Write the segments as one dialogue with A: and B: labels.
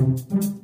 A: thank you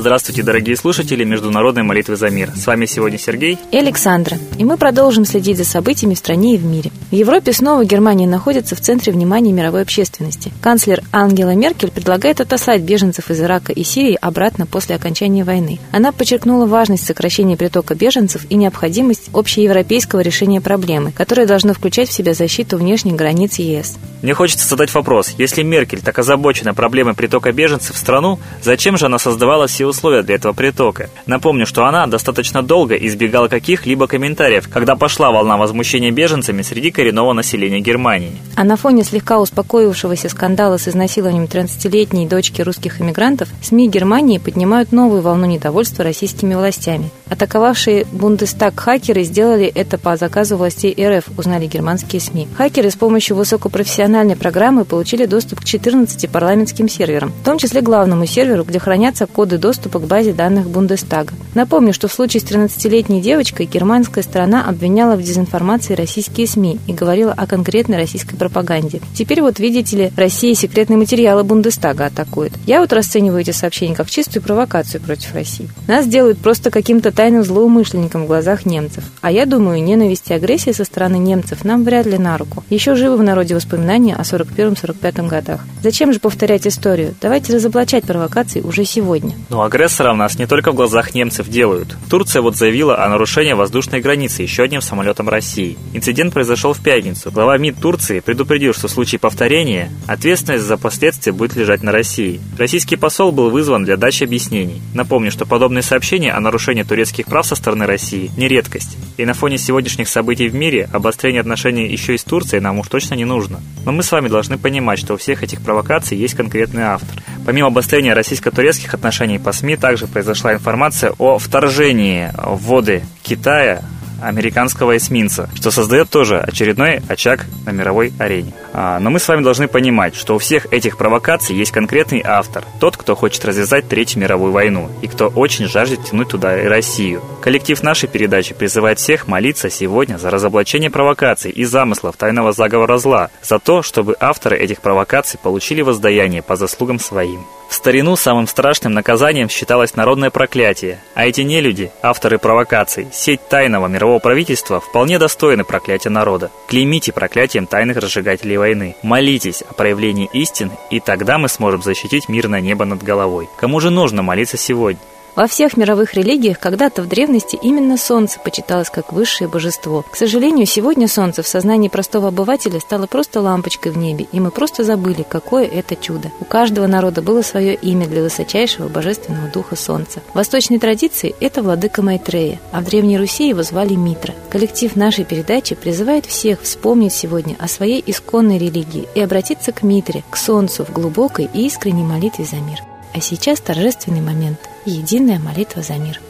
A: Здравствуйте, дорогие слушатели Международной молитвы за мир. С вами сегодня Сергей
B: и Александра. И мы продолжим следить за событиями в стране и в мире. В Европе снова Германия находится в центре внимания мировой общественности. Канцлер Ангела Меркель предлагает отослать беженцев из Ирака и Сирии обратно после окончания войны. Она подчеркнула важность сокращения притока беженцев и необходимость общеевропейского решения проблемы, которое должно включать в себя защиту внешних границ ЕС.
A: Мне хочется задать вопрос. Если Меркель так озабочена проблемой притока беженцев в страну, зачем же она создавала все условия для этого притока? Напомню, что она достаточно долго избегала каких-либо комментариев, когда пошла волна возмущения беженцами среди коренного населения Германии.
B: А на фоне слегка успокоившегося скандала с изнасилованием 13-летней дочки русских иммигрантов, СМИ Германии поднимают новую волну недовольства российскими властями. Атаковавшие Бундестаг хакеры сделали это по заказу властей РФ, узнали германские СМИ. Хакеры с помощью высокопрофессиональной программы получили доступ к 14 парламентским серверам, в том числе главному серверу, где хранятся коды доступа к базе данных Бундестага. Напомню, что в случае с 13-летней девочкой германская сторона обвиняла в дезинформации российские СМИ и говорила о конкретной российской пропаганде. Теперь вот, видите ли, Россия секретные материалы Бундестага атакует. Я вот расцениваю эти сообщения как чистую провокацию против России. Нас делают просто каким-то тайным злоумышленником в глазах немцев. А я думаю, ненависть и агрессия со стороны немцев нам вряд ли на руку. Еще живы в народе воспоминания о 41-45 годах. Зачем же повторять историю? Давайте разоблачать провокации уже сегодня.
A: Но агрессоров нас не только в глазах немцев делают. Турция вот заявила о нарушении воздушной границы еще одним самолетом России. Инцидент произошел в пятницу. Глава МИД Турции предупредил, что в случае повторения ответственность за последствия будет лежать на России. Российский посол был вызван для дачи объяснений. Напомню, что подобные сообщения о нарушении турецких прав со стороны России не редкость. И на фоне сегодняшних событий в мире обострение отношений еще и с Турцией нам уж точно не нужно. Но мы с вами должны понимать, что у всех этих провокаций есть конкретный автор. Помимо обострения российско-турецких отношений по СМИ, также произошла информация о вторжении в воды Китая американского эсминца, что создает тоже очередной очаг на мировой арене. А, но мы с вами должны понимать, что у всех этих провокаций есть конкретный автор, тот, кто хочет развязать Третью мировую войну и кто очень жаждет тянуть туда и Россию. Коллектив нашей передачи призывает всех молиться сегодня за разоблачение провокаций и замыслов тайного заговора зла, за то, чтобы авторы этих провокаций получили воздаяние по заслугам своим. В старину самым страшным наказанием считалось народное проклятие, а эти нелюди, авторы провокаций, сеть тайного мирового правительства вполне достойны проклятия народа. Клеймите проклятием тайных разжигателей войны. Молитесь о проявлении истины, и тогда мы сможем защитить мирное небо над головой. Кому же нужно молиться сегодня?
B: Во всех мировых религиях когда-то в древности именно Солнце почиталось как высшее божество. К сожалению, сегодня Солнце в сознании простого обывателя стало просто лампочкой в небе, и мы просто забыли, какое это чудо. У каждого народа было свое имя для высочайшего божественного духа Солнца. В восточной традиции это владыка Майтрея, а в Древней Руси его звали Митра. Коллектив нашей передачи призывает всех вспомнить сегодня о своей исконной религии и обратиться к Митре, к Солнцу в глубокой и искренней молитве за мир. А сейчас торжественный момент – единая молитва за мир –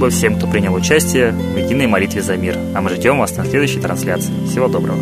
A: спасибо всем, кто принял участие в единой молитве за мир. А мы ждем вас на следующей трансляции. Всего доброго.